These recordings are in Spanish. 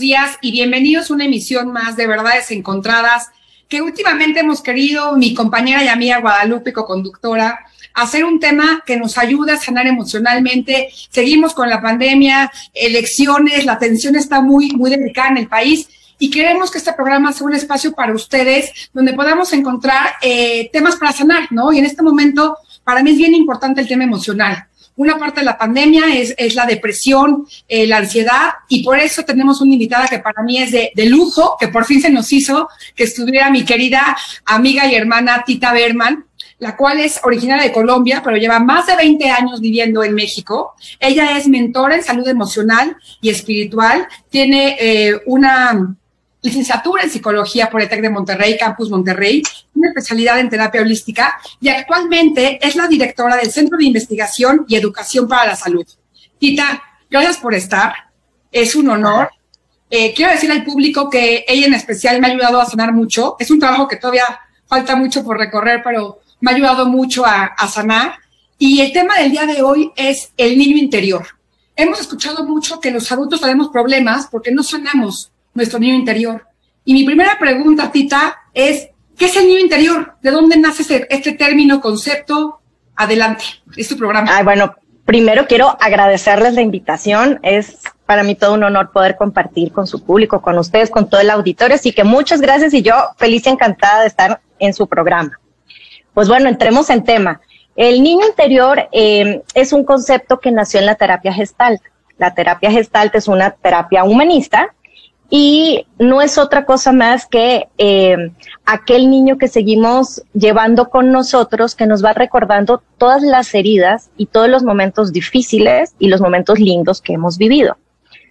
días y bienvenidos a una emisión más de Verdades Encontradas que últimamente hemos querido, mi compañera y amiga Guadalupe, co-conductora, hacer un tema que nos ayude a sanar emocionalmente. Seguimos con la pandemia, elecciones, la tensión está muy, muy delicada en el país y queremos que este programa sea un espacio para ustedes donde podamos encontrar eh, temas para sanar, ¿no? Y en este momento, para mí es bien importante el tema emocional. Una parte de la pandemia es, es la depresión, eh, la ansiedad, y por eso tenemos una invitada que para mí es de, de, lujo, que por fin se nos hizo, que estuviera mi querida amiga y hermana Tita Berman, la cual es originaria de Colombia, pero lleva más de 20 años viviendo en México. Ella es mentora en salud emocional y espiritual, tiene eh, una licenciatura en psicología por el TEC de Monterrey, Campus Monterrey, una especialidad en terapia holística y actualmente es la directora del Centro de Investigación y Educación para la Salud. Tita, gracias por estar. Es un honor. Eh, quiero decir al público que ella en especial me ha ayudado a sanar mucho. Es un trabajo que todavía falta mucho por recorrer, pero me ha ayudado mucho a, a sanar. Y el tema del día de hoy es el niño interior. Hemos escuchado mucho que los adultos tenemos problemas porque no sanamos nuestro niño interior. Y mi primera pregunta, Tita, es, ¿qué es el niño interior? ¿De dónde nace este, término, concepto? Adelante, es tu programa. Bueno, primero quiero agradecerles la invitación. Es para mí todo un honor poder compartir con su público, con ustedes, con todo el auditorio. Así que muchas gracias y yo feliz y encantada de estar en su programa. Pues bueno, entremos en tema. El niño interior eh, es un concepto que nació en la terapia gestalt. La terapia gestalt es una terapia humanista y no es otra cosa más que eh, aquel niño que seguimos llevando con nosotros, que nos va recordando todas las heridas y todos los momentos difíciles y los momentos lindos que hemos vivido.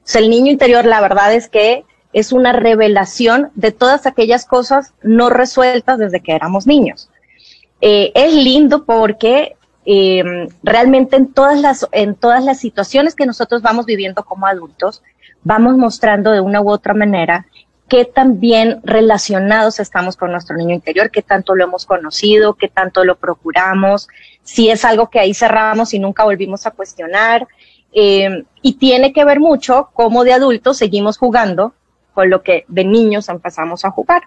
Sea, el niño interior, la verdad es que es una revelación de todas aquellas cosas no resueltas desde que éramos niños. Eh, es lindo porque eh, realmente en todas las en todas las situaciones que nosotros vamos viviendo como adultos vamos mostrando de una u otra manera qué tan bien relacionados estamos con nuestro niño interior, qué tanto lo hemos conocido, qué tanto lo procuramos, si es algo que ahí cerramos y nunca volvimos a cuestionar. Eh, y tiene que ver mucho cómo de adultos seguimos jugando con lo que de niños empezamos a jugar.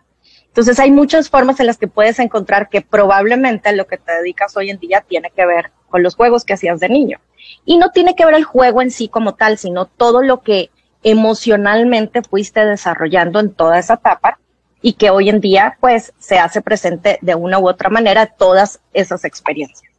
Entonces hay muchas formas en las que puedes encontrar que probablemente lo que te dedicas hoy en día tiene que ver con los juegos que hacías de niño. Y no tiene que ver el juego en sí como tal, sino todo lo que emocionalmente fuiste desarrollando en toda esa etapa y que hoy en día pues se hace presente de una u otra manera todas esas experiencias.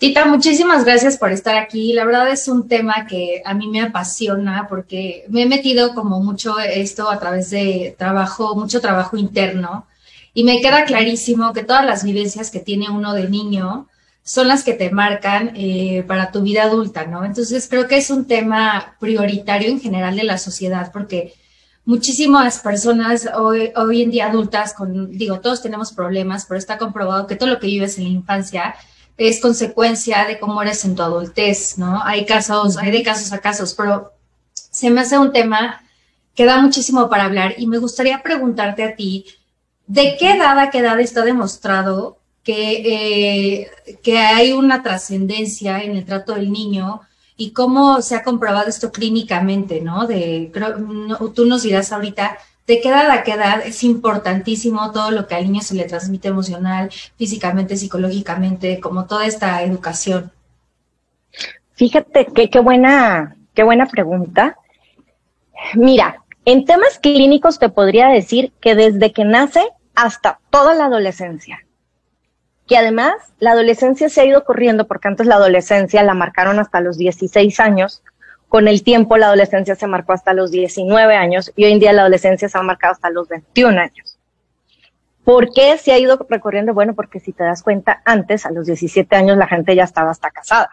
Tita, muchísimas gracias por estar aquí. La verdad es un tema que a mí me apasiona porque me he metido como mucho esto a través de trabajo, mucho trabajo interno y me queda clarísimo que todas las vivencias que tiene uno de niño son las que te marcan eh, para tu vida adulta, ¿no? Entonces creo que es un tema prioritario en general de la sociedad porque muchísimas personas hoy, hoy en día adultas, digo, todos tenemos problemas, pero está comprobado que todo lo que vives en la infancia es consecuencia de cómo eres en tu adultez, ¿no? Hay casos, hay de casos a casos, pero se me hace un tema que da muchísimo para hablar y me gustaría preguntarte a ti, ¿de qué edad a qué edad está demostrado que, eh, que hay una trascendencia en el trato del niño y cómo se ha comprobado esto clínicamente, ¿no? De, tú nos dirás ahorita de qué edad a qué edad es importantísimo todo lo que al niño se le transmite emocional, físicamente, psicológicamente, como toda esta educación. Fíjate qué buena, qué buena pregunta. Mira, en temas clínicos te podría decir que desde que nace hasta toda la adolescencia que además la adolescencia se ha ido corriendo, porque antes la adolescencia la marcaron hasta los 16 años, con el tiempo la adolescencia se marcó hasta los 19 años y hoy en día la adolescencia se ha marcado hasta los 21 años. ¿Por qué se ha ido recorriendo? Bueno, porque si te das cuenta, antes, a los 17 años, la gente ya estaba hasta casada.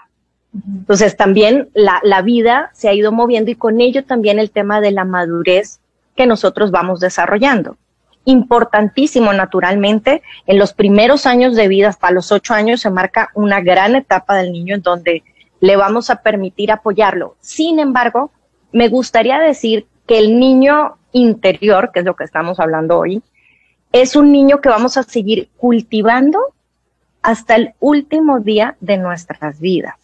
Entonces también la, la vida se ha ido moviendo y con ello también el tema de la madurez que nosotros vamos desarrollando importantísimo naturalmente. En los primeros años de vida, hasta los ocho años, se marca una gran etapa del niño en donde le vamos a permitir apoyarlo. Sin embargo, me gustaría decir que el niño interior, que es lo que estamos hablando hoy, es un niño que vamos a seguir cultivando hasta el último día de nuestras vidas.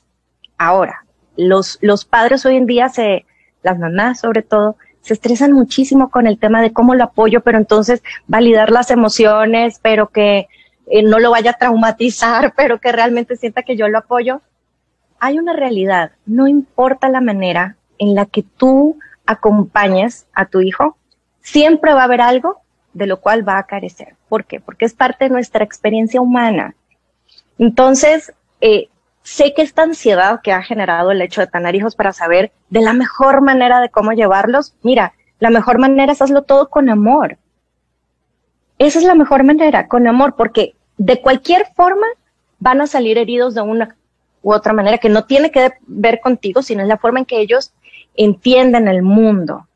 Ahora, los, los padres hoy en día se, las mamás sobre todo, se estresan muchísimo con el tema de cómo lo apoyo, pero entonces validar las emociones, pero que eh, no lo vaya a traumatizar, pero que realmente sienta que yo lo apoyo. Hay una realidad, no importa la manera en la que tú acompañes a tu hijo, siempre va a haber algo de lo cual va a carecer. ¿Por qué? Porque es parte de nuestra experiencia humana. Entonces, eh, sé que esta ansiedad que ha generado el hecho de tener hijos para saber de la mejor manera de cómo llevarlos, mira, la mejor manera es hacerlo todo con amor. Esa es la mejor manera, con amor, porque de cualquier forma van a salir heridos de una u otra manera que no tiene que ver contigo, sino es la forma en que ellos entienden el mundo.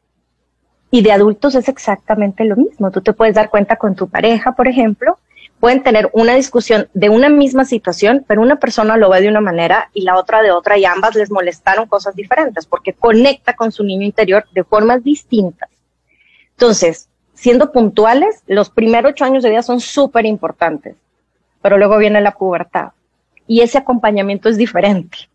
Y de adultos es exactamente lo mismo. Tú te puedes dar cuenta con tu pareja, por ejemplo, pueden tener una discusión de una misma situación, pero una persona lo ve de una manera y la otra de otra y ambas les molestaron cosas diferentes porque conecta con su niño interior de formas distintas. Entonces, siendo puntuales, los primeros ocho años de vida son súper importantes, pero luego viene la pubertad y ese acompañamiento es diferente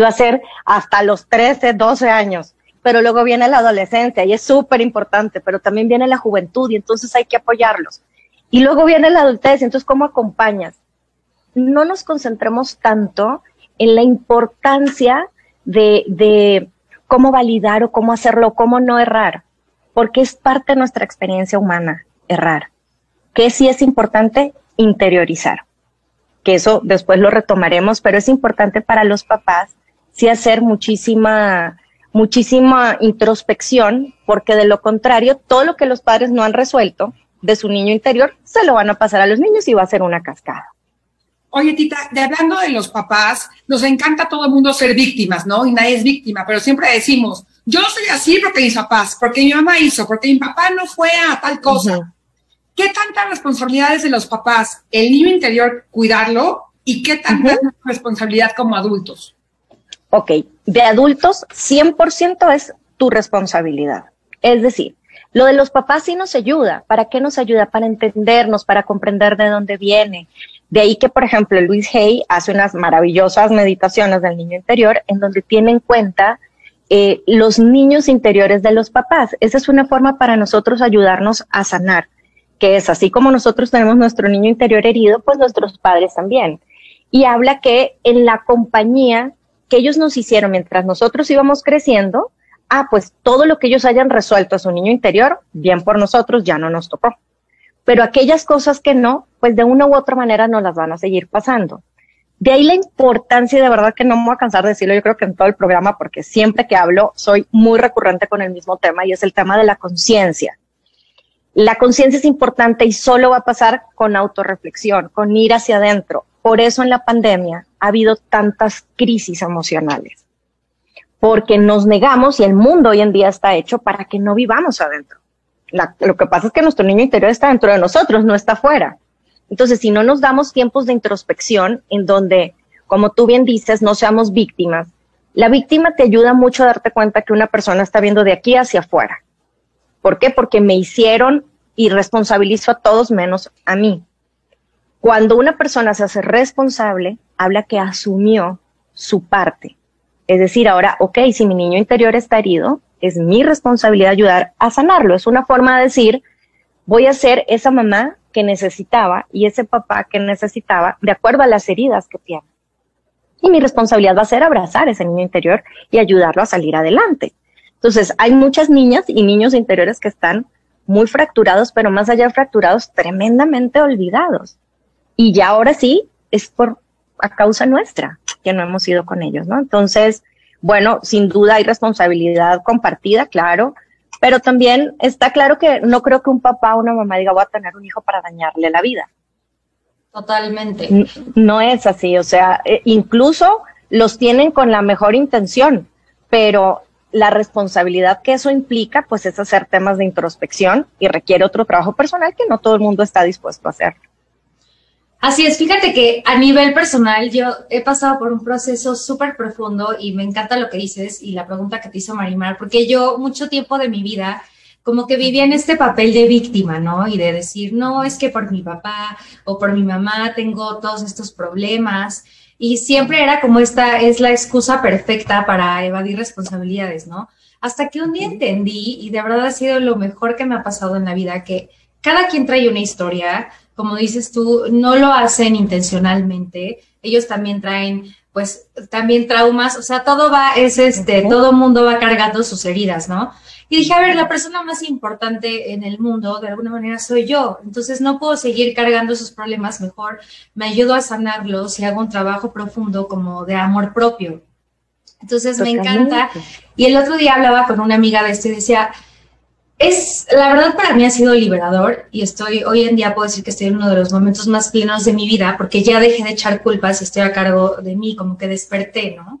va a ser hasta los 13, 12 años. Pero luego viene la adolescencia y es súper importante, pero también viene la juventud y entonces hay que apoyarlos y luego viene la adultez, entonces, ¿cómo acompañas? No nos concentremos tanto en la importancia de, de cómo validar o cómo hacerlo, cómo no errar, porque es parte de nuestra experiencia humana, errar. Que sí es importante interiorizar, que eso después lo retomaremos, pero es importante para los papás sí hacer muchísima, muchísima introspección, porque de lo contrario, todo lo que los padres no han resuelto, de su niño interior, se lo van a pasar a los niños y va a ser una cascada. Oye, Tita, de hablando de los papás, nos encanta a todo el mundo ser víctimas, ¿no? Y nadie es víctima, pero siempre decimos, yo soy así porque mis papás, porque mi mamá hizo, porque mi papá no fue a tal cosa. ¿Qué tanta responsabilidad es de los papás, el niño interior, cuidarlo? ¿Y qué tanta responsabilidad como adultos? Ok, de adultos, 100% es tu responsabilidad. Es decir, lo de los papás sí nos ayuda. ¿Para qué nos ayuda? Para entendernos, para comprender de dónde viene. De ahí que, por ejemplo, Luis Hay hace unas maravillosas meditaciones del niño interior en donde tiene en cuenta eh, los niños interiores de los papás. Esa es una forma para nosotros ayudarnos a sanar, que es así como nosotros tenemos nuestro niño interior herido, pues nuestros padres también. Y habla que en la compañía que ellos nos hicieron mientras nosotros íbamos creciendo, ah, pues todo lo que ellos hayan resuelto a su niño interior, bien por nosotros, ya no nos tocó. Pero aquellas cosas que no, pues de una u otra manera nos las van a seguir pasando. De ahí la importancia, de verdad que no me voy a cansar de decirlo, yo creo que en todo el programa, porque siempre que hablo soy muy recurrente con el mismo tema y es el tema de la conciencia. La conciencia es importante y solo va a pasar con autorreflexión, con ir hacia adentro. Por eso en la pandemia ha habido tantas crisis emocionales porque nos negamos y el mundo hoy en día está hecho para que no vivamos adentro. lo que pasa es que nuestro niño interior está dentro de nosotros, no está afuera. Entonces, si no nos damos tiempos de introspección en donde, como tú bien dices, no seamos víctimas, la víctima te ayuda mucho a darte cuenta que una persona está viendo de aquí hacia afuera. ¿Por qué? Porque me hicieron y responsabilizo a todos menos a mí. Cuando una persona se hace responsable, habla que asumió su parte es decir, ahora, ok, si mi niño interior está herido, es mi responsabilidad ayudar a sanarlo. Es una forma de decir, voy a ser esa mamá que necesitaba y ese papá que necesitaba de acuerdo a las heridas que tiene. Y mi responsabilidad va a ser abrazar ese niño interior y ayudarlo a salir adelante. Entonces, hay muchas niñas y niños interiores que están muy fracturados, pero más allá de fracturados, tremendamente olvidados. Y ya ahora sí, es por a causa nuestra que no hemos ido con ellos, ¿no? Entonces, bueno, sin duda hay responsabilidad compartida, claro, pero también está claro que no creo que un papá o una mamá diga voy a tener un hijo para dañarle la vida. Totalmente. No es así, o sea, e, incluso los tienen con la mejor intención, pero la responsabilidad que eso implica, pues es hacer temas de introspección y requiere otro trabajo personal que no todo el mundo está dispuesto a hacer. Así es, fíjate que a nivel personal yo he pasado por un proceso súper profundo y me encanta lo que dices y la pregunta que te hizo Marimar, porque yo mucho tiempo de mi vida como que vivía en este papel de víctima, ¿no? Y de decir, no, es que por mi papá o por mi mamá tengo todos estos problemas. Y siempre era como esta, es la excusa perfecta para evadir responsabilidades, ¿no? Hasta que un día entendí, y de verdad ha sido lo mejor que me ha pasado en la vida, que cada quien trae una historia, como dices tú, no lo hacen intencionalmente, ellos también traen pues también traumas, o sea, todo va, es este, todo mundo va cargando sus heridas, ¿no? Y dije, a ver, la persona más importante en el mundo, de alguna manera, soy yo. Entonces no puedo seguir cargando esos problemas, mejor me ayudo a sanarlos y hago un trabajo profundo como de amor propio. Entonces me encanta. Y el otro día hablaba con una amiga de esto y decía, es, la verdad para mí ha sido liberador y estoy, hoy en día puedo decir que estoy en uno de los momentos más plenos de mi vida porque ya dejé de echar culpas y estoy a cargo de mí, como que desperté, ¿no?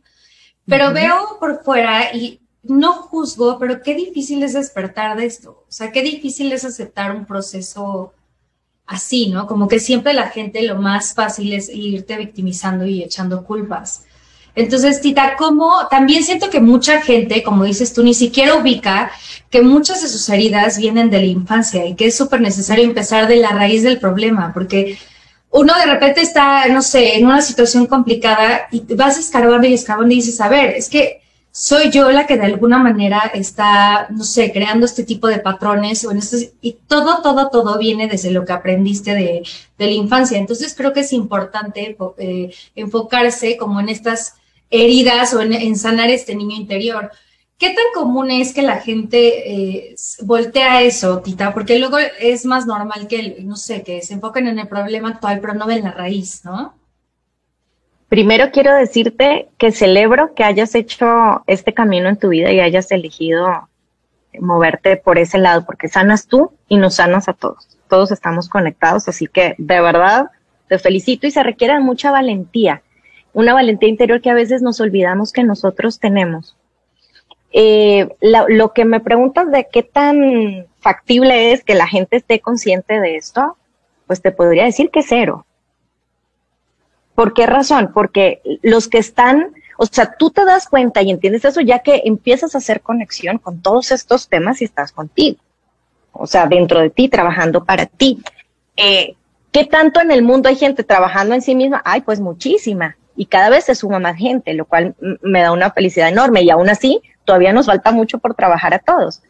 Pero veo por fuera y no juzgo, pero qué difícil es despertar de esto. O sea, qué difícil es aceptar un proceso así, ¿no? Como que siempre la gente lo más fácil es irte victimizando y echando culpas. Entonces, Tita, como también siento que mucha gente, como dices tú, ni siquiera ubica que muchas de sus heridas vienen de la infancia y que es súper necesario empezar de la raíz del problema, porque uno de repente está, no sé, en una situación complicada y vas escarbando y escarbando y dices, a ver, es que soy yo la que de alguna manera está, no sé, creando este tipo de patrones o en y todo, todo, todo viene desde lo que aprendiste de, de la infancia. Entonces creo que es importante eh, enfocarse como en estas heridas o en, sanar este niño interior. ¿Qué tan común es que la gente eh, voltea eso, Tita? Porque luego es más normal que, no sé, que se enfoquen en el problema actual, pero no ven la raíz, ¿no? Primero quiero decirte que celebro que hayas hecho este camino en tu vida y hayas elegido moverte por ese lado, porque sanas tú y nos sanas a todos. Todos estamos conectados, así que de verdad te felicito y se requiere mucha valentía una valentía interior que a veces nos olvidamos que nosotros tenemos. Eh, lo, que me preguntas de qué tan factible es que la gente esté consciente de esto, pues te podría decir que cero. ¿Por qué razón? Porque los que están, o sea, tú te das cuenta y entiendes eso ya que empiezas a hacer conexión con todos estos temas y estás contigo. O sea, dentro de ti, trabajando para ti. Eh, ¿Qué tanto en el mundo hay gente trabajando en sí misma? Ay, pues muchísima y cada vez se suma más gente, lo cual me da una felicidad enorme y aún así todavía nos falta mucho por trabajar a todos.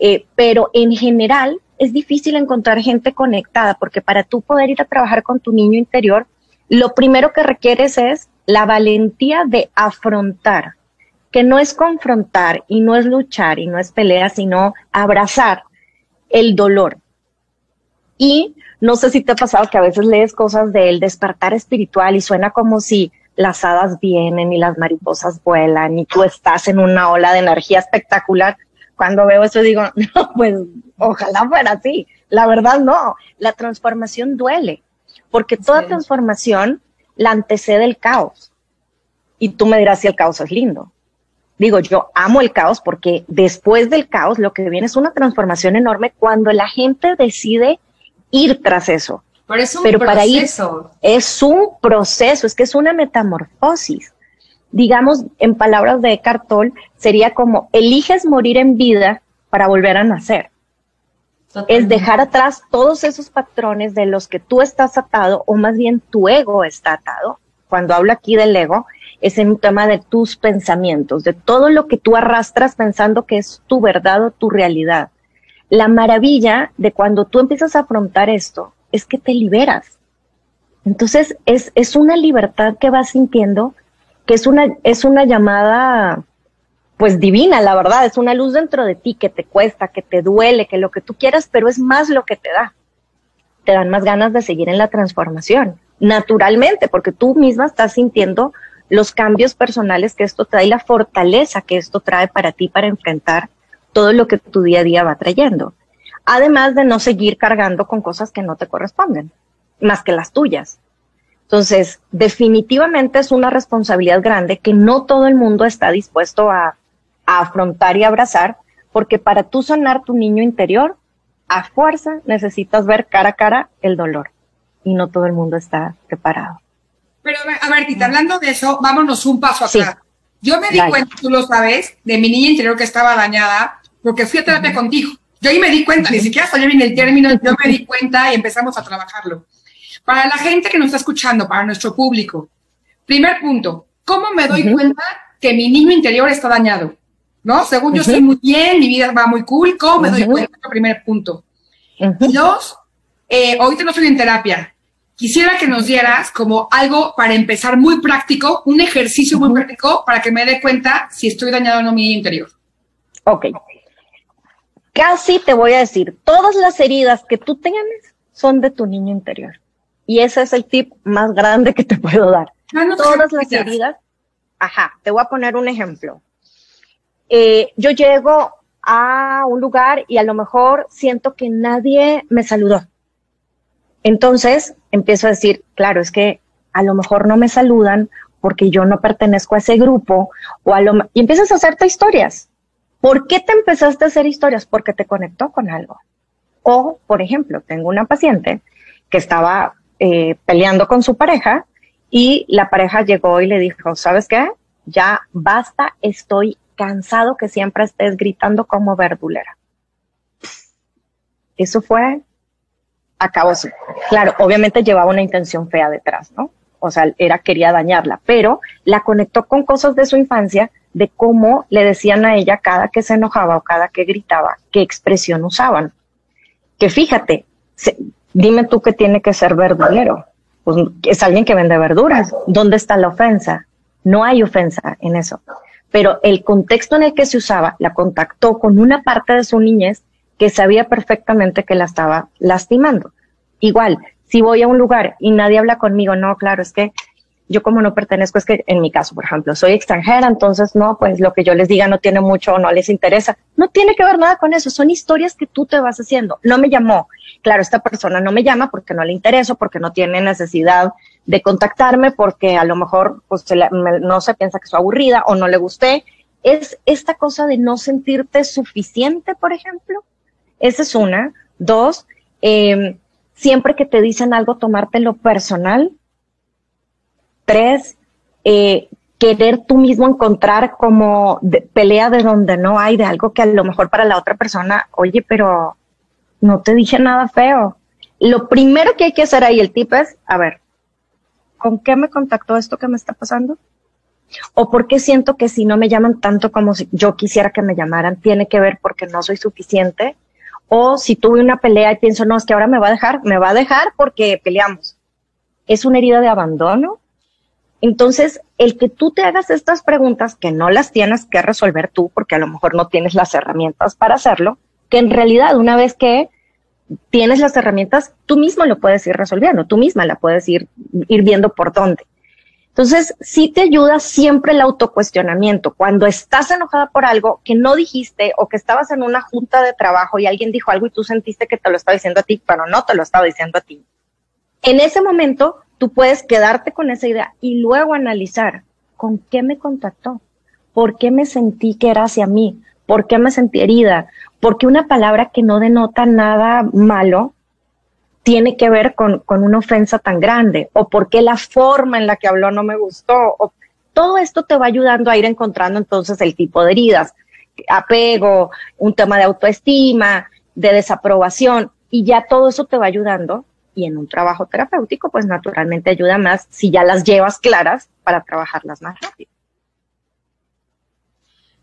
Eh, pero en general es difícil encontrar gente conectada porque para tú poder ir a trabajar con tu niño interior, lo primero que requieres es la valentía de afrontar, que no es confrontar y no es luchar y no es pelea, sino abrazar el dolor. Y no sé si te ha pasado que a veces lees cosas del despertar espiritual y suena como si las hadas vienen y las mariposas vuelan y tú estás en una ola de energía espectacular. Cuando veo eso digo, no, pues ojalá fuera así. La verdad no, la transformación duele, porque toda transformación la antecede el caos. Y tú me dirás si el caos es lindo. Digo, yo amo el caos porque después del caos lo que viene es una transformación enorme cuando la gente decide ir tras eso pero es un proceso. Para ir, es un proceso, es que es una metamorfosis. Digamos, en palabras de Eckhart Tolle, sería como eliges morir en vida para volver a nacer. Es dejar atrás todos esos patrones de los que tú estás atado, o más bien tu ego está atado. Cuando hablo aquí del ego, es en un tema de tus pensamientos, de todo lo que tú arrastras pensando que es tu verdad o tu realidad. La maravilla de cuando tú empiezas a afrontar esto es que te liberas. Entonces es, es una libertad que vas sintiendo, que es una, es una llamada pues divina, la verdad, es una luz dentro de ti que te cuesta, que te duele, que lo que tú quieras, pero es más lo que te da. Te dan más ganas de seguir en la transformación, naturalmente, porque tú misma estás sintiendo los cambios personales que esto trae la fortaleza que esto trae para ti para enfrentar todo lo que tu día a día va trayendo además de no seguir cargando con cosas que no te corresponden, más que las tuyas. Entonces, definitivamente es una responsabilidad grande que no todo el mundo está dispuesto a, afrontar y abrazar, porque para tú sanar tu niño interior, a fuerza necesitas ver cara a cara el dolor y no todo el mundo está preparado. Pero a ver, Tita, hablando de eso, vámonos un paso atrás. Yo me di cuenta, tú lo sabes, de mi niña interior que estaba dañada porque fui a terapia contigo. Yo ahí me di cuenta, ni siquiera salió bien el término, yo me di cuenta y empezamos a trabajarlo. Para la gente que nos está escuchando, para nuestro público, primer punto, ¿cómo me doy cuenta que mi niño interior está dañado? ¿No? Según yo estoy muy bien, mi vida va muy cool, ¿cómo me doy cuenta? Primer punto. Y dos, eh, ahorita no estoy en terapia. Quisiera que nos dieras como algo para empezar muy práctico, un ejercicio muy práctico para que me dé cuenta si estoy dañado o no mi interior. Ok. Casi te voy a decir, todas las heridas que tú tienes son de tu niño interior. Y ese es el tip más grande que te puedo dar. todas las heridas. Ajá, te voy a poner un ejemplo. Eh, yo llego a un lugar y a lo mejor siento que nadie me saludó. Entonces empiezo a decir, claro, es que a lo mejor no me saludan porque yo no pertenezco a ese grupo o a lo y empiezas a hacerte historias. ¿Por qué te empezaste a hacer historias? Porque te conectó con algo. O, por ejemplo, tengo una paciente que estaba eh, peleando con su pareja y la pareja llegó y le dijo, ¿sabes qué? Ya basta, estoy cansado que siempre estés gritando como verdulera. Eso fue, acabó así. Claro, obviamente llevaba una intención fea detrás, ¿no? O sea, era, quería dañarla, pero la conectó con cosas de su infancia, de cómo le decían a ella cada que se enojaba o cada que gritaba, qué expresión usaban. Que fíjate, dime tú que tiene que ser verdulero. Pues es alguien que vende verduras. ¿Dónde está la ofensa? No hay ofensa en eso pero el contexto en el que se usaba la contactó con una parte de su niñez que sabía perfectamente que la estaba lastimando. Igual, si voy a un lugar y nadie habla conmigo, no, claro, es que yo como no pertenezco, es que en mi caso, por ejemplo, soy extranjera, entonces no, pues lo que yo les diga no tiene mucho o no les interesa. No tiene que ver nada con eso, son historias que tú te vas haciendo. No me llamó. Claro, esta persona no me llama porque no le intereso, porque no tiene necesidad de contactarme, porque a lo mejor pues, no se piensa que soy aburrida o no le gusté. Es esta cosa de no sentirte suficiente, por ejemplo. Esa es una. Dos, eh, siempre que te dicen algo, tomártelo personal Tres, eh, querer tú mismo encontrar como pelea de donde no hay, de algo que a lo mejor para la otra persona, oye, pero no te dije nada feo. Lo primero que hay que hacer ahí, el tip es, a ver, ¿con qué me contactó esto que me está pasando? ¿O por qué siento que si no me llaman tanto como yo quisiera que me llamaran, tiene que ver porque no soy suficiente? O si tuve una pelea y pienso, no, es que ahora me va a dejar, me va a dejar porque peleamos. ¿Es una herida de abandono? Entonces, el que tú te hagas estas preguntas que no las tienes que resolver tú, porque a lo mejor no tienes las herramientas para hacerlo, que en realidad una vez que tienes las herramientas, tú mismo lo puedes ir resolviendo, tú misma la puedes ir, ir viendo por dónde. Entonces, sí te ayuda siempre el autocuestionamiento. Cuando estás enojada por algo que no dijiste o que estabas en una junta de trabajo y alguien dijo algo y tú sentiste que te lo estaba diciendo a ti, pero no te lo estaba diciendo a ti. En ese momento, tú puedes quedarte con esa idea y luego analizar con qué me contactó, por qué me sentí que era hacia mí, por qué me sentí herida, porque una palabra que no denota nada malo tiene que ver con, una ofensa tan grande, o por qué la forma en la que habló no me gustó, o todo esto te va ayudando a ir encontrando entonces el tipo de heridas, apego, un tema de autoestima, de desaprobación, y ya todo eso te va ayudando y en un trabajo terapéutico, pues naturalmente ayuda más si ya las llevas claras para trabajarlas más rápido.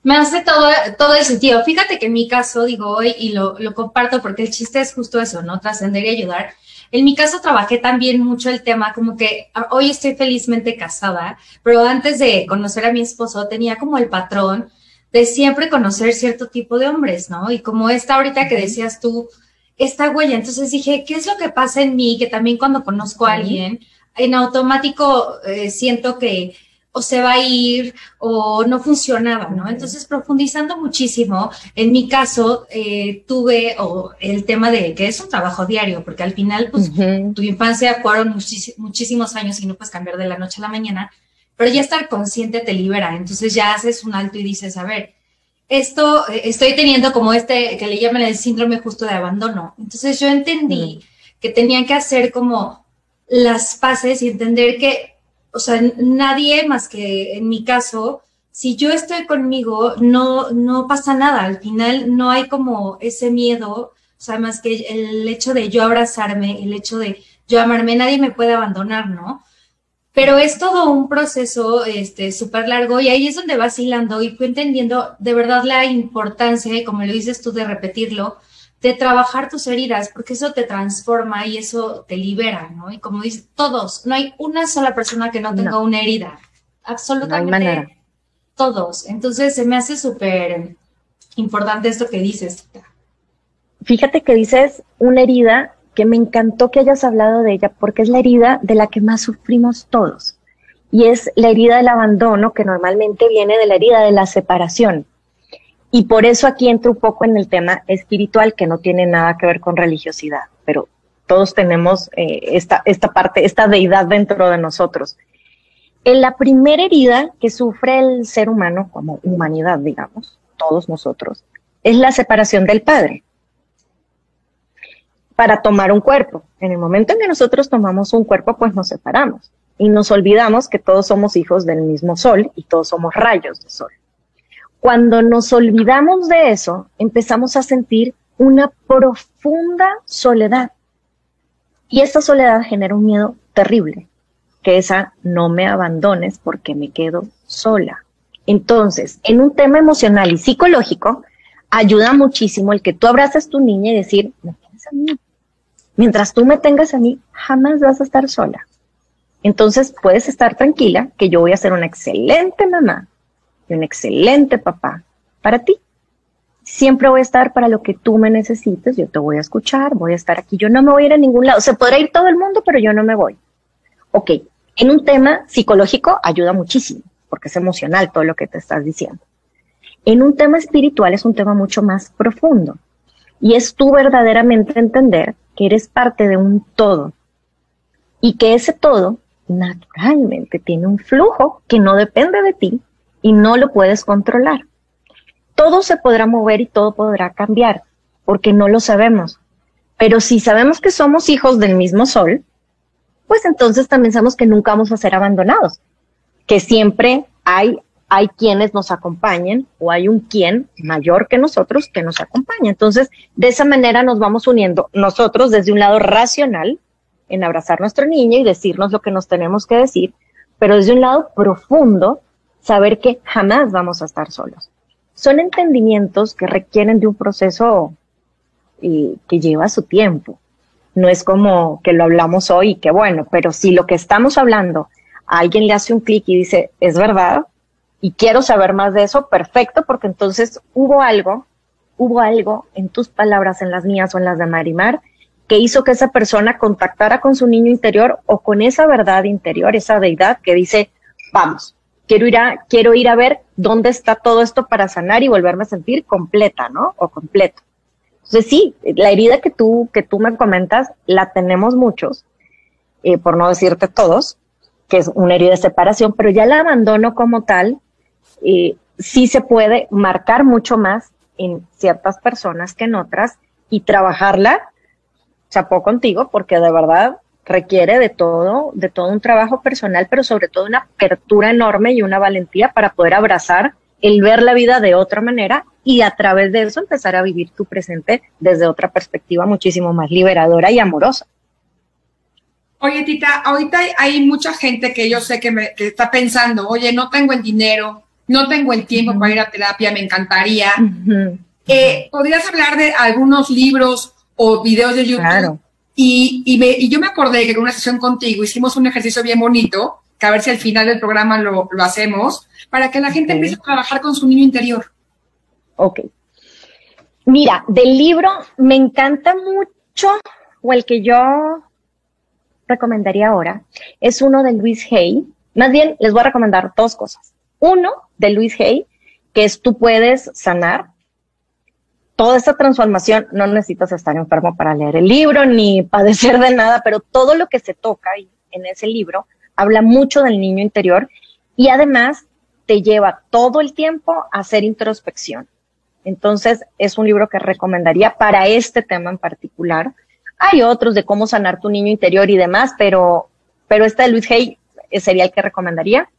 Me hace todo, todo el sentido. Fíjate que en mi caso, digo hoy, y lo, lo comparto porque el chiste es justo eso, ¿no? Trascender y ayudar. En mi caso trabajé también mucho el tema, como que hoy estoy felizmente casada, pero antes de conocer a mi esposo tenía como el patrón de siempre conocer cierto tipo de hombres, ¿no? Y como esta ahorita que decías tú, esta huella. Entonces dije, ¿qué es lo que pasa en mí? Que también cuando conozco a alguien, en automático eh, siento que o se va a ir o no funcionaba, ¿no? Entonces, profundizando muchísimo, en mi caso, eh, tuve el tema de que es un trabajo diario, porque al final, pues, tu infancia fueron muchísimos años y no puedes cambiar de la noche a la mañana, pero ya estar consciente te libera. Entonces ya haces un alto y dices, a ver, esto, eh, estoy teniendo como este, que le llaman el síndrome justo de abandono. Entonces yo entendí que tenían que hacer como las paces y entender que, o sea, nadie más que en mi caso, si yo estoy conmigo, no, no pasa nada. Al final no hay como ese miedo, o sea, más que el hecho de yo abrazarme, el hecho de yo amarme, nadie me puede abandonar, ¿no? pero es todo un proceso este súper largo y ahí es donde vas hilando y fue entendiendo de verdad la importancia, como lo dices tú, de repetirlo, de trabajar tus heridas, porque eso te transforma y eso te libera, ¿no? Y como dices, todos, no hay una sola persona que no tenga una herida, absolutamente todos. Entonces se me hace súper importante esto que dices. Fíjate que dices una herida que me encantó que hayas hablado de ella porque es la herida de la que más sufrimos todos. Y es la herida del abandono que normalmente viene de la herida de la separación. Y por eso aquí entro un poco en el tema espiritual que no tiene nada que ver con religiosidad, pero todos tenemos eh, esta, esta parte, esta deidad dentro de nosotros. En la primera herida que sufre el ser humano como humanidad, digamos, todos nosotros, es la separación del Padre para tomar un cuerpo. En el momento en que nosotros tomamos un cuerpo, pues nos separamos y nos olvidamos que todos somos hijos del mismo sol y todos somos rayos de sol. Cuando nos olvidamos de eso, empezamos a sentir una profunda soledad. Y esa soledad genera un miedo terrible, que esa no me abandones porque me quedo sola. Entonces, en un tema emocional y psicológico, ayuda muchísimo el que tú abraces a tu niña y decir, me tienes a mí, mientras tú me tengas a mí, jamás vas a estar sola. Entonces puedes estar tranquila que yo voy a ser una excelente mamá y un excelente papá para ti. Siempre voy a estar para lo que tú me necesites, yo te voy a escuchar, voy a estar aquí, yo no me voy a ir a ningún lado. Se podrá ir todo el mundo, pero yo no me voy. Ok, en un tema psicológico ayuda muchísimo, porque es emocional todo lo que te estás diciendo. En un tema espiritual es un tema mucho más profundo y es tú verdaderamente entender que eres parte de un todo y que ese todo naturalmente tiene un flujo que no depende de ti y no lo puedes controlar. Todo se podrá mover y todo podrá cambiar porque no lo sabemos. Pero si sabemos que somos hijos del mismo sol, pues entonces también sabemos que nunca vamos a ser abandonados, que siempre hay hay quienes nos acompañen o hay un quien mayor que nosotros que nos acompaña. Entonces, de esa manera nos vamos uniendo nosotros desde un lado racional en abrazar nuestro niño y decirnos lo que nos tenemos que decir, pero desde un lado profundo, saber que jamás vamos a estar solos. Son entendimientos que requieren de un proceso y que lleva su tiempo. No es como que lo hablamos hoy y que bueno, pero si lo que estamos hablando a alguien le hace un clic y dice, es verdad, y quiero saber más de eso, perfecto, porque entonces hubo algo, hubo algo en tus palabras, en las mías o en las de Marimar, que hizo que esa persona contactara con su niño interior o con esa verdad interior, esa deidad que dice, vamos, quiero ir a, quiero ir a ver dónde está todo esto para sanar y volverme a sentir completa, ¿no? O completo. Entonces sí, la herida que tú, que tú me comentas, la tenemos muchos, eh, por no decirte todos, que es una herida de separación, pero ya la abandono como tal, eh, sí se puede marcar mucho más en ciertas personas que en otras y trabajarla, chapó contigo, porque de verdad requiere de todo, de todo un trabajo personal, pero sobre todo una apertura enorme y una valentía para poder abrazar el ver la vida de otra manera y a través de eso empezar a vivir tu presente desde otra perspectiva muchísimo más liberadora y amorosa. Oye, Tita, ahorita hay mucha gente que yo sé que, me, que está pensando, oye, no tengo el dinero, no tengo el tiempo para ir a terapia, me encantaría. Eh, ¿Podrías hablar de algunos libros o videos de YouTube? Y, y, yo me acordé que en una sesión contigo hicimos un ejercicio bien bonito, que a ver si al final del programa lo, hacemos, para que la gente empiece a trabajar con su niño interior. Ok. Mira, del libro me encanta mucho, o el que yo recomendaría ahora, es uno de Luis Hay. Más bien, les voy a recomendar dos cosas. Uno, de Luis Hay, que es tú puedes sanar. Toda esta transformación, no necesitas estar enfermo para leer el libro ni padecer de nada, pero todo lo que se toca en ese libro habla mucho del niño interior y además te lleva todo el tiempo a hacer introspección. Entonces, es un libro que recomendaría para este tema en particular. Hay otros de cómo sanar tu niño interior y demás, pero, pero este de Luis Hay sería el que recomendaría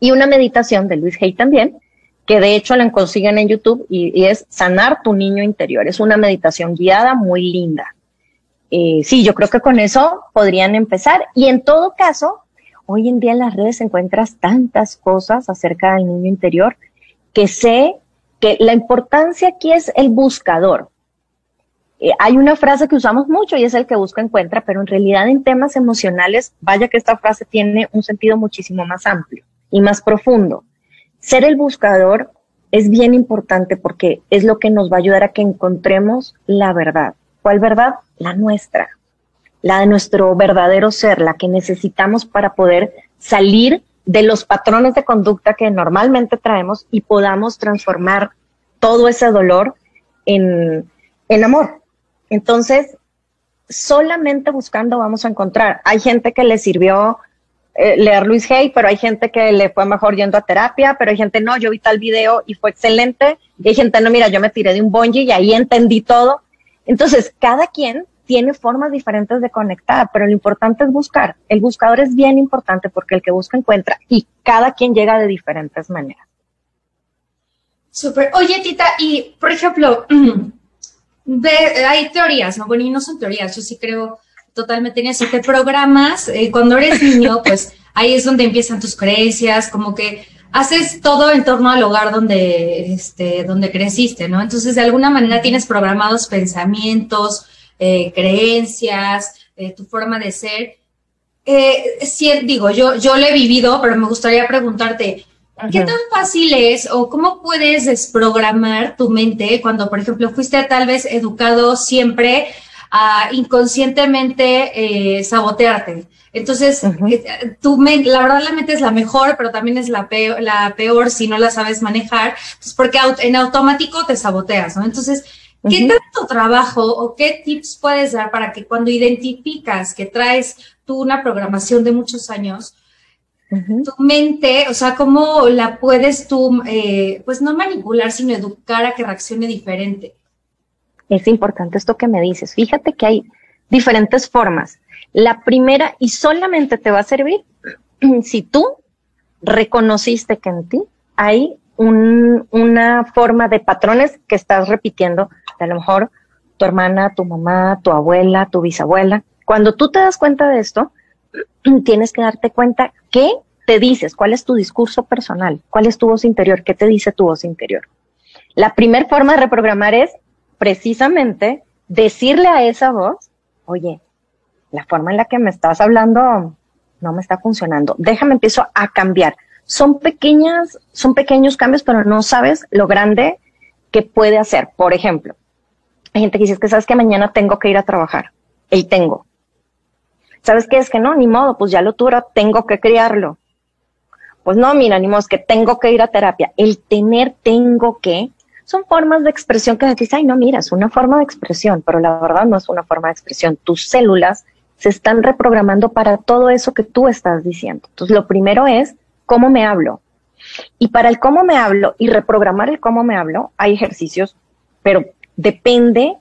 y una meditación de Luis Hay también, que de hecho la consiguen en YouTube y, es sanar tu niño interior. Es una meditación guiada muy linda. Eh, sí, yo creo que con eso podrían empezar. Y en todo caso, hoy en día en las redes encuentras tantas cosas acerca del niño interior que sé que la importancia aquí es el buscador. Eh, hay una frase que usamos mucho y es el que busca encuentra, pero en realidad en temas emocionales, vaya que esta frase tiene un sentido muchísimo más amplio y más profundo. Ser el buscador es bien importante porque es lo que nos va a ayudar a que encontremos la verdad. ¿Cuál verdad? La nuestra, la de nuestro verdadero ser, la que necesitamos para poder salir de los patrones de conducta que normalmente traemos y podamos transformar todo ese dolor en, en amor. Entonces, solamente buscando vamos a encontrar. Hay gente que le sirvió eh, leer Luis Hay, pero hay gente que le fue mejor yendo a terapia, pero hay gente, no, yo vi tal video y fue excelente. Y hay gente, no, mira, yo me tiré de un bungee y ahí entendí todo. Entonces, cada quien tiene formas diferentes de conectar, pero lo importante es buscar. El buscador es bien importante porque el que busca encuentra y cada quien llega de diferentes maneras. Súper. Oye, Tita, y por ejemplo, hay teorías, ¿no? Bueno, y no son teorías, yo sí creo totalmente en eso. Te programas, eh, cuando eres niño, pues ahí es donde empiezan tus creencias, como que haces todo en torno al hogar donde, este, donde creciste, ¿no? Entonces, de alguna manera tienes programados pensamientos, eh, creencias, eh, tu forma de ser. sí, digo, yo, yo lo he vivido, pero me gustaría preguntarte, ¿qué tan fácil es o cómo puedes desprogramar tu mente cuando, por ejemplo, fuiste tal vez educado siempre a inconscientemente eh, sabotearte? Entonces, tu mente, la verdad la mente es la mejor, pero también es la peor, la peor si no la sabes manejar, pues porque en automático te saboteas, ¿no? Entonces, ¿Qué tanto trabajo o qué tips puedes dar para que cuando identificas que traes tú una programación de muchos años, tu mente, o sea, cómo la puedes tú, eh, pues no manipular, sino educar a que reaccione diferente? Es importante esto que me dices. Fíjate que hay diferentes formas. La primera, y solamente te va a servir si tú reconociste que en ti hay una forma de patrones que estás repitiendo, a lo mejor tu hermana, tu mamá, tu abuela, tu bisabuela. Cuando tú te das cuenta de esto, tienes que darte cuenta qué te dices, cuál es tu discurso personal, cuál es tu voz interior, qué te dice tu voz interior. La primera forma de reprogramar es precisamente decirle a esa voz, oye, la forma en la que me estás hablando no me está funcionando. Déjame empiezo a cambiar son pequeñas, son pequeños cambios, pero no sabes lo grande que puede hacer. Por ejemplo, hay gente que dice, que sabes que mañana tengo que ir a trabajar. Y tengo. ¿Sabes qué? Es que no, ni modo, pues ya lo tuve, tengo que criarlo. Pues no, mira, ni modo, es que tengo que ir a terapia. El tener, tengo que, son formas de expresión que dices, ay, no, mira, es una forma de expresión, pero la verdad no es una forma de expresión. Tus células se están reprogramando para todo eso que tú estás diciendo. Entonces, lo primero es cómo me hablo. Y para el cómo me hablo y reprogramar el cómo me hablo, hay ejercicios, pero depende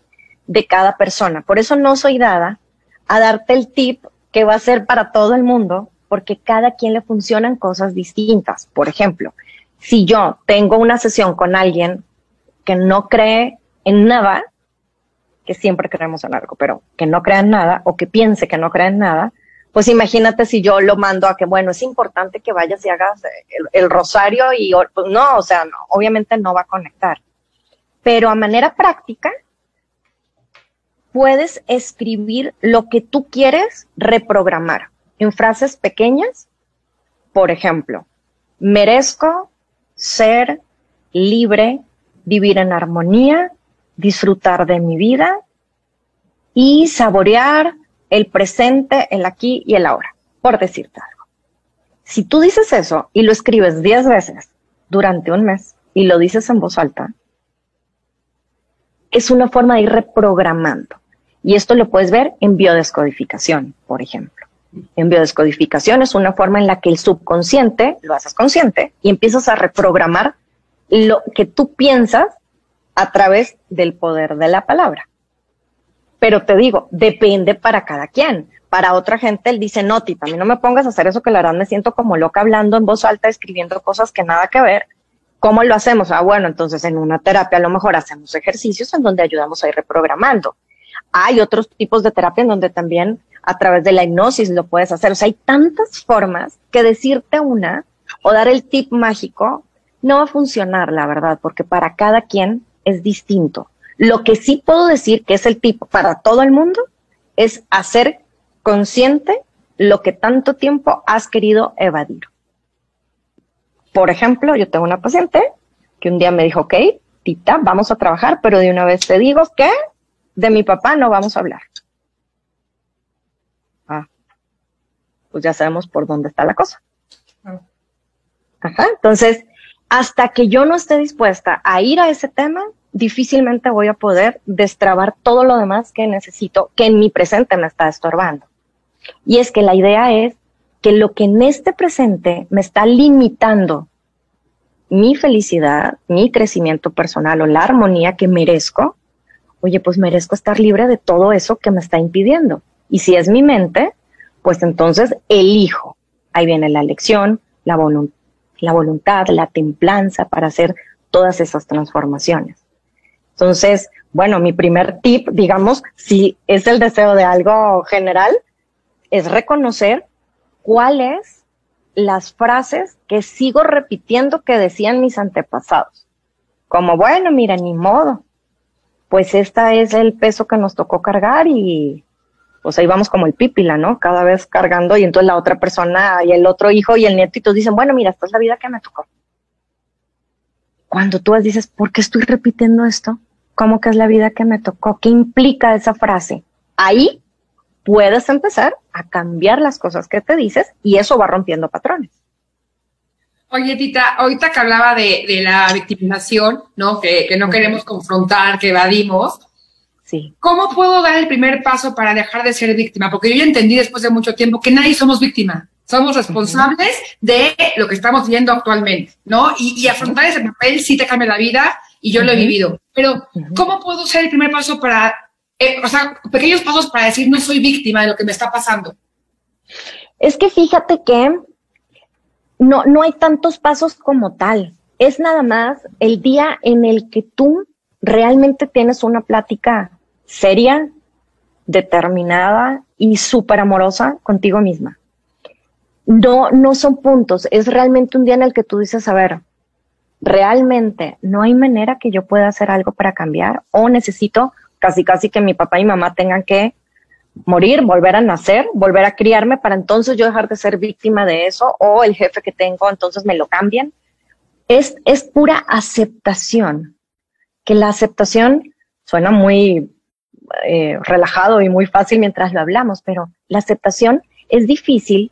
de cada persona. Por eso no soy dada a darte el tip que va a ser para todo el mundo, porque cada quien le funcionan cosas distintas. Por ejemplo, si yo tengo una sesión con alguien que no cree en nada, que siempre creemos en algo, pero que no crea en nada o que piense que no cree en nada, pues imagínate si yo lo mando a que, bueno, es importante que vayas y hagas el, rosario y, pues no, o sea, obviamente no va a conectar. Pero a manera práctica, puedes escribir lo que tú quieres reprogramar en frases pequeñas. Por ejemplo, merezco ser libre, vivir en armonía, disfrutar de mi vida y saborear el presente, el aquí y el ahora, por decirte algo. Si tú dices eso y lo escribes 10 veces durante un mes y lo dices en voz alta, es una forma de ir reprogramando. Y esto lo puedes ver en biodescodificación, por ejemplo. En biodescodificación es una forma en la que el subconsciente lo haces consciente y empiezas a reprogramar lo que tú piensas a través del poder de la palabra. Pero te digo, depende para cada quien. Para otra gente, él dice, no, Tita, mí no me pongas a hacer eso que la verdad me siento como loca hablando en voz alta, escribiendo cosas que nada que ver. ¿Cómo lo hacemos? Ah, bueno, entonces en una terapia a lo mejor hacemos ejercicios en donde ayudamos a ir reprogramando. Hay otros tipos de terapia en donde también a través de la hipnosis lo puedes hacer. O sea, hay tantas formas que decirte una o dar el tip mágico no va a funcionar, la verdad, porque para cada quien es distinto. Lo que sí puedo decir que es el tip para todo el mundo es hacer consciente lo que tanto tiempo has querido evadir. Por ejemplo, yo tengo una paciente que un día me dijo, ok, Tita, vamos a trabajar, pero de una vez te digo que de mi papá no vamos a hablar. Ah, pues ya sabemos por dónde está la cosa. Ajá, entonces, hasta que yo no esté dispuesta a ir a ese tema, difícilmente voy a poder destrabar todo lo demás que necesito, que en mi presente me está estorbando. Y es que la idea es que lo que en este presente me está limitando mi felicidad, mi crecimiento personal o la armonía que merezco, oye, pues merezco estar libre de todo eso que me está impidiendo. Y si es mi mente, pues entonces elijo. Ahí viene la elección, la, la voluntad, la templanza para hacer todas esas transformaciones. Entonces, bueno, mi primer tip, digamos, si es el deseo de algo general, es reconocer cuáles las frases que sigo repitiendo que decían mis antepasados. Como, bueno, mira, ni modo. Pues esta es el peso que nos tocó cargar y pues ahí vamos como el pípila, ¿no? Cada vez cargando y entonces la otra persona y el otro hijo y el nieto dicen, bueno, mira, esta es la vida que me tocó. Cuando tú dices, ¿por qué estoy repitiendo esto? ¿Cómo que es la vida que me tocó? ¿Qué implica esa frase? Ahí puedes empezar a cambiar las cosas que te dices y eso va rompiendo patrones. Oye, Tita, ahorita que hablaba de, la victimización, ¿no? Que, no queremos confrontar, que evadimos. Sí. ¿Cómo puedo dar el primer paso para dejar de ser víctima? Porque yo ya entendí después de mucho tiempo que nadie somos víctima. Somos responsables de lo que estamos viendo actualmente, ¿no? Y, afrontar ese papel sí te cambia la vida y yo lo he vivido. Pero, ¿cómo puedo ser el primer paso para eh, o sea, pequeños pasos para decir no soy víctima de lo que me está pasando. Es que fíjate que no, no hay tantos pasos como tal. Es nada más el día en el que tú realmente tienes una plática seria, determinada y súper amorosa contigo misma. No, no son puntos, es realmente un día en el que tú dices, a ver, realmente no hay manera que yo pueda hacer algo para cambiar o necesito casi casi que mi papá y mamá tengan que morir, volver a nacer, volver a criarme para entonces yo dejar de ser víctima de eso o el jefe que tengo entonces me lo cambian. Es, es pura aceptación, que la aceptación suena muy eh, relajado y muy fácil mientras lo hablamos, pero la aceptación es difícil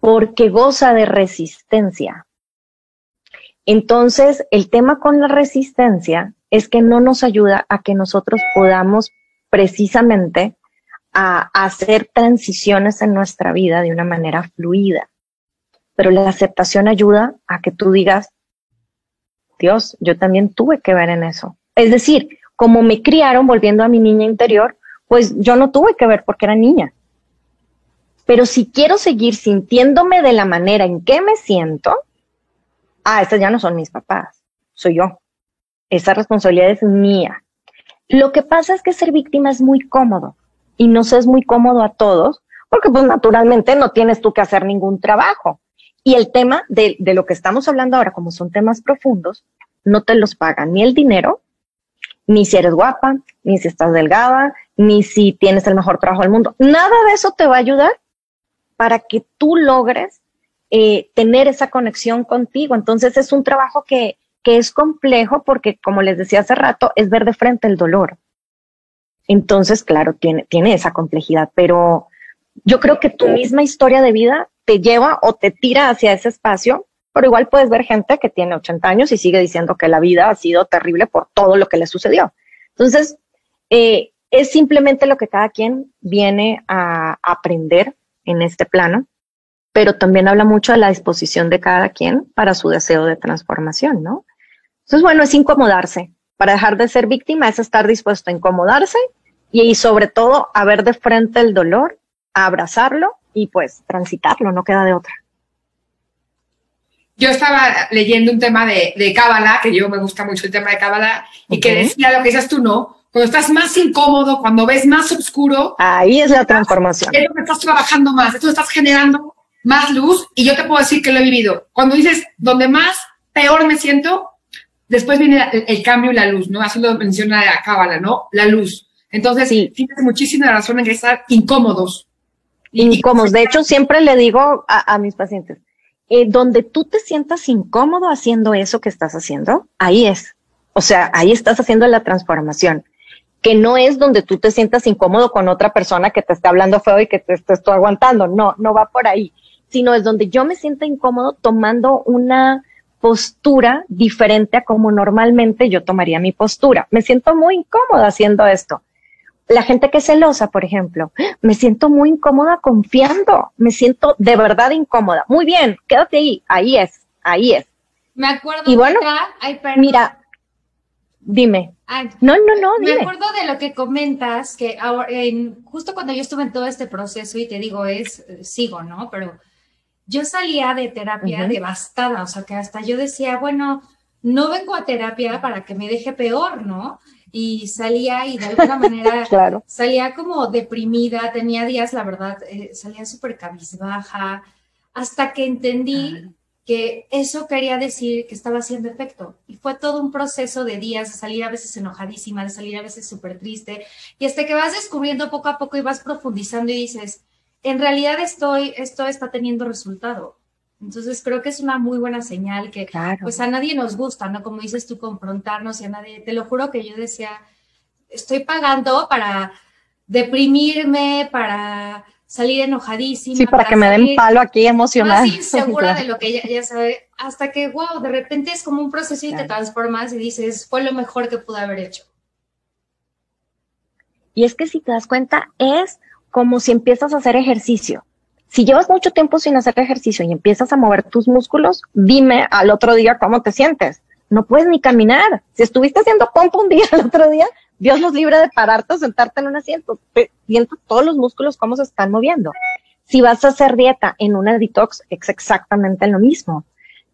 porque goza de resistencia. Entonces, el tema con la resistencia es que no nos ayuda a que nosotros podamos precisamente a, hacer transiciones en nuestra vida de una manera fluida. Pero la aceptación ayuda a que tú digas, Dios, yo también tuve que ver en eso. Es decir, como me criaron volviendo a mi niña interior, pues yo no tuve que ver porque era niña. Pero si quiero seguir sintiéndome de la manera en que me siento, ah, estos ya no son mis papás, soy yo esa responsabilidad es mía. Lo que pasa es que ser víctima es muy cómodo y no es muy cómodo a todos porque pues naturalmente no tienes tú que hacer ningún trabajo. Y el tema de, de lo que estamos hablando ahora, como son temas profundos, no te los pagan ni el dinero, ni si eres guapa, ni si estás delgada, ni si tienes el mejor trabajo del mundo. Nada de eso te va a ayudar para que tú logres eh, tener esa conexión contigo. Entonces es un trabajo que, que es complejo porque, como les decía hace rato, es ver de frente el dolor. Entonces, claro, tiene, tiene esa complejidad, pero yo creo que tu misma historia de vida te lleva o te tira hacia ese espacio, pero igual puedes ver gente que tiene 80 años y sigue diciendo que la vida ha sido terrible por todo lo que le sucedió. Entonces, eh, es simplemente lo que cada quien viene a aprender en este plano, pero también habla mucho de la disposición de cada quien para su deseo de transformación, ¿no? Entonces, bueno, es incomodarse. Para dejar de ser víctima es estar dispuesto a incomodarse y, sobre todo a ver de frente el dolor, a abrazarlo y pues transitarlo, no queda de otra. Yo estaba leyendo un tema de, de Cábala, que yo me gusta mucho el tema de Cábala, y que decía lo que dices tú, ¿no? cuando estás más incómodo, cuando ves más oscuro. Ahí es la transformación. Es donde estás trabajando más, es donde estás generando más luz. Y yo te puedo decir que lo he vivido. Cuando dices, donde más peor me siento, después viene el, cambio y la luz, ¿no? Así lo menciona la cábala, ¿no? La luz. Entonces, sí. tienes muchísima razón en estar incómodos. Incómodos. De hecho, siempre le digo a, mis pacientes, eh, donde tú te sientas incómodo haciendo eso que estás haciendo, ahí es. O sea, ahí estás haciendo la transformación, que no es donde tú te sientas incómodo con otra persona que te está hablando feo y que te, estoy aguantando. No, no va por ahí, sino es donde yo me siento incómodo tomando una postura diferente a como normalmente yo tomaría mi postura. Me siento muy incómoda haciendo esto. La gente que es celosa, por ejemplo, me siento muy incómoda confiando, me siento de verdad incómoda. Muy bien, quédate ahí, ahí es, ahí es. Me acuerdo y bueno, mira, dime. no, no, no, dime. Me acuerdo de lo que comentas, que ahora, en, justo cuando yo estuve en todo este proceso y te digo es, sigo, ¿no? Pero yo salía de terapia devastada, o sea que hasta yo decía, bueno, no vengo a terapia para que me deje peor, ¿no? Y salía y de alguna manera claro. salía como deprimida, tenía días, la verdad, eh, salía súper cabizbaja, hasta que entendí que eso quería decir que estaba haciendo efecto. Y fue todo un proceso de días, de salir a veces enojadísima, de salir a veces súper triste, y hasta que vas descubriendo poco a poco y vas profundizando y dices, en realidad estoy, esto está teniendo resultado. Entonces creo que es una muy buena señal que pues a nadie nos gusta, ¿no? Como dices tú, confrontarnos y a nadie, te lo juro que yo decía, estoy pagando para deprimirme, para salir enojadísima. Sí, para, que me den palo aquí emocional. Más segura de lo que ella ya sabe, hasta que, wow, de repente es como un proceso y te transformas y dices, fue lo mejor que pude haber hecho. Y es que si te das cuenta, es como si empiezas a hacer ejercicio. Si llevas mucho tiempo sin hacer ejercicio y empiezas a mover tus músculos, dime al otro día cómo te sientes. No puedes ni caminar. Si estuviste haciendo pompa un día al otro día, Dios nos libre de pararte o sentarte en un asiento. Siento todos los músculos cómo se están moviendo. Si vas a hacer dieta en una detox, es exactamente lo mismo.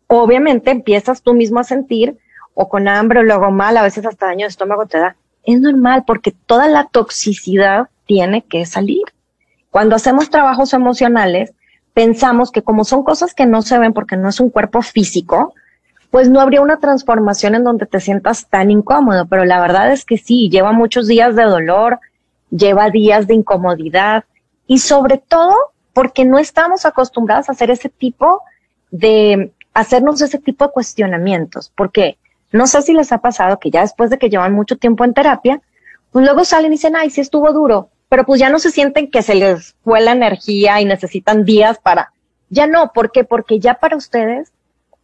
Obviamente empiezas tú mismo a sentir o con hambre o luego mal, a veces hasta daño de estómago te da. Es normal porque toda la toxicidad tiene que salir. Cuando hacemos trabajos emocionales, pensamos que como son cosas que no se ven porque no es un cuerpo físico, pues no habría una transformación en donde te sientas tan incómodo, pero la verdad es que sí, lleva muchos días de dolor, lleva días de incomodidad y sobre todo porque no estamos acostumbrados a hacer ese tipo de, hacernos ese tipo de cuestionamientos, porque no sé si les ha pasado que ya después de que llevan mucho tiempo en terapia, pues luego salen y dicen, ay, sí estuvo duro, pero pues ya no se sienten que se les fue la energía y necesitan días para, ya no, ¿por qué? Porque ya para ustedes,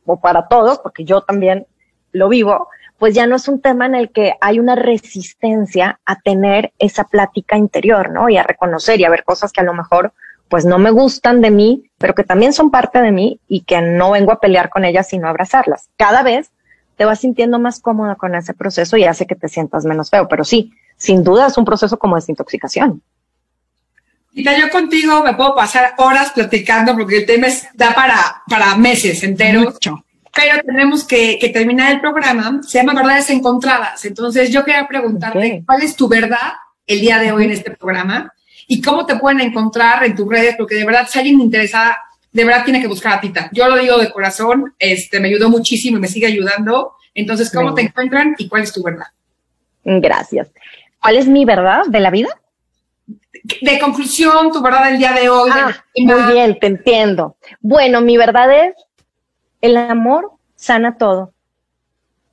o para todos, porque yo también lo vivo, pues ya no es un tema en el que hay una resistencia a tener esa plática interior, ¿no? Y a reconocer y a ver cosas que a lo mejor pues no me gustan de mí, pero que también son parte de mí y que no vengo a pelear con ellas, sino a abrazarlas. Cada vez te vas sintiendo más cómoda con ese proceso y hace que te sientas menos feo, pero sí, sin duda es un proceso como desintoxicación. Mira, yo contigo me puedo pasar horas platicando porque el tema da para, para meses enteros. Mucho. Pero tenemos que, terminar el programa. Se llama Verdades Encontradas. Entonces, yo quería preguntarte cuál es tu verdad el día de hoy en este programa y cómo te pueden encontrar en tus redes, porque de verdad, si alguien interesada, de verdad tiene que buscar a Tita. Yo lo digo de corazón, este, me ayudó muchísimo y me sigue ayudando. Entonces, ¿cómo te encuentran y cuál es tu verdad? Gracias. ¿Cuál es mi verdad de la vida? De conclusión, tu verdad del día de hoy. Ah, muy bien, te entiendo. Bueno, mi verdad es, el amor sana todo.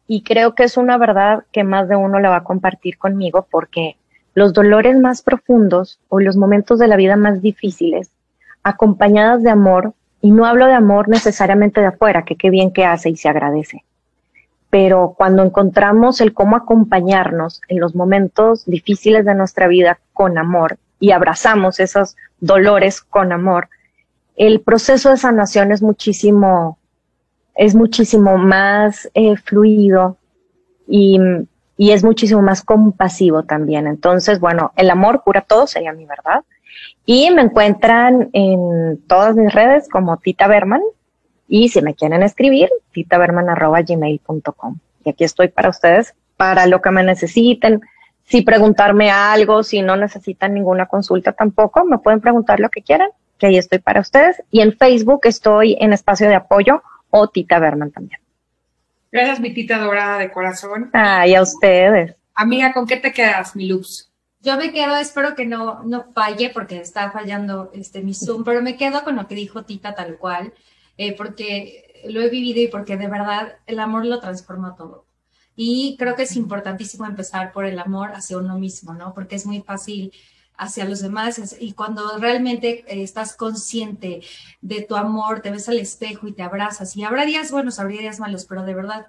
Y creo que es una verdad que más de uno la va a compartir conmigo porque los dolores más profundos o los momentos de la vida más difíciles, acompañadas de amor, y no hablo de amor necesariamente de afuera, que qué bien que hace y se agradece, pero cuando encontramos el cómo acompañarnos en los momentos difíciles de nuestra vida con amor y abrazamos esos dolores con amor, el proceso de sanación es muchísimo, es muchísimo más eh, fluido y, y es muchísimo más compasivo también. Entonces, bueno, el amor cura todo, sería mi verdad. Y me encuentran en todas mis redes como Tita Berman, y si me quieren escribir, titaberman.gmail.com. Y aquí estoy para ustedes, para lo que me necesiten. si preguntarme algo, si no necesitan ninguna consulta tampoco, me pueden preguntar lo que quieran, que ahí estoy para ustedes. Y en Facebook estoy en espacio de apoyo o Tita Berman también. Gracias, mi tita dorada de corazón. Ay, a ustedes. Amiga, ¿con qué te quedas, mi luz? Yo me quedo, espero que no, no falle porque está fallando este mi Zoom, pero me quedo con lo que dijo Tita tal cual, eh, porque lo he vivido y porque de verdad el amor lo transforma todo. Y creo que es importantísimo empezar por el amor hacia uno mismo, ¿no? Porque es muy fácil hacia los demás y cuando realmente eh, estás consciente de tu amor, te ves al espejo y te abrazas y habrá días buenos, habrá días malos, pero de verdad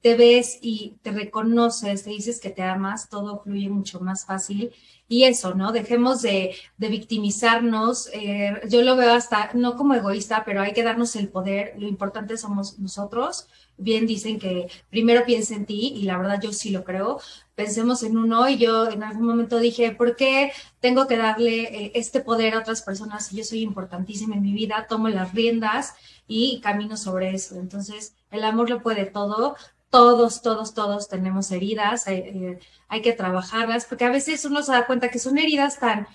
te ves y te reconoces, te dices que te amas, todo fluye mucho más fácil. Y eso, ¿no? Dejemos de, de victimizarnos. Eh, yo lo veo hasta, no como egoísta, pero hay que darnos el poder. Lo importante somos nosotros. Bien dicen que primero piensa en ti y la verdad yo sí lo creo. Pensemos en uno y yo en algún momento dije, ¿por qué tengo que darle eh, este poder a otras personas yo soy importantísima en mi vida? Tomo las riendas y camino sobre eso. Entonces, el amor lo puede todo todos, todos, todos tenemos heridas, eh, eh, hay que trabajarlas, porque a veces uno se da cuenta que son heridas tan,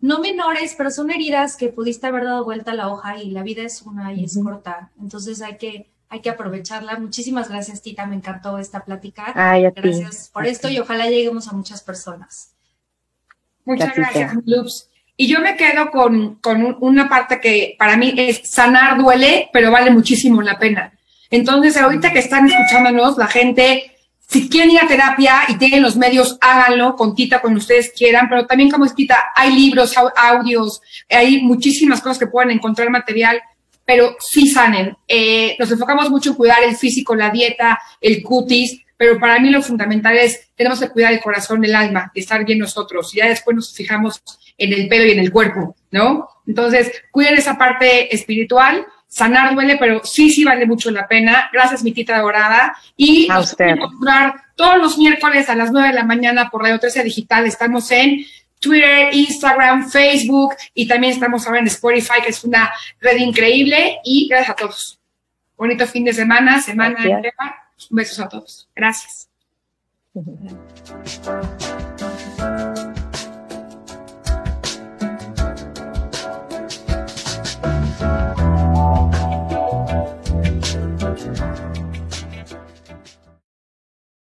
no menores, pero son heridas que pudiste haber dado vuelta a la hoja y la vida es una y es corta. Entonces hay que, hay que aprovecharla. Muchísimas gracias, Tita, me encantó esta plática. gracias por esto y ojalá lleguemos a muchas personas. Muchas gracias, Loops. Y yo me quedo con, con una parte que para mí es sanar duele, pero vale muchísimo la pena. Entonces, ahorita que están escuchándonos, la gente, si quieren ir a terapia y tienen los medios, háganlo con Tita, cuando ustedes quieran, pero también como es Tita, hay libros, audios, hay muchísimas cosas que pueden encontrar material, pero sí sanen. Eh, nos enfocamos mucho en cuidar el físico, la dieta, el cutis, pero para mí lo fundamental es, tenemos que cuidar el corazón, el alma, y estar bien nosotros, y ya después nos fijamos en el pelo y en el cuerpo, ¿no? Entonces, cuiden esa parte espiritual sanar duele, pero sí, sí vale mucho la pena. Gracias, mi tita dorada. Y a usted. encontrar todos los miércoles a las 9 de la mañana por Radio 13 Digital. Estamos en Twitter, Instagram, Facebook y también estamos ahora en Spotify, que es una red increíble. Y gracias a todos. Bonito fin de semana, semana entera. Besos a todos. Gracias.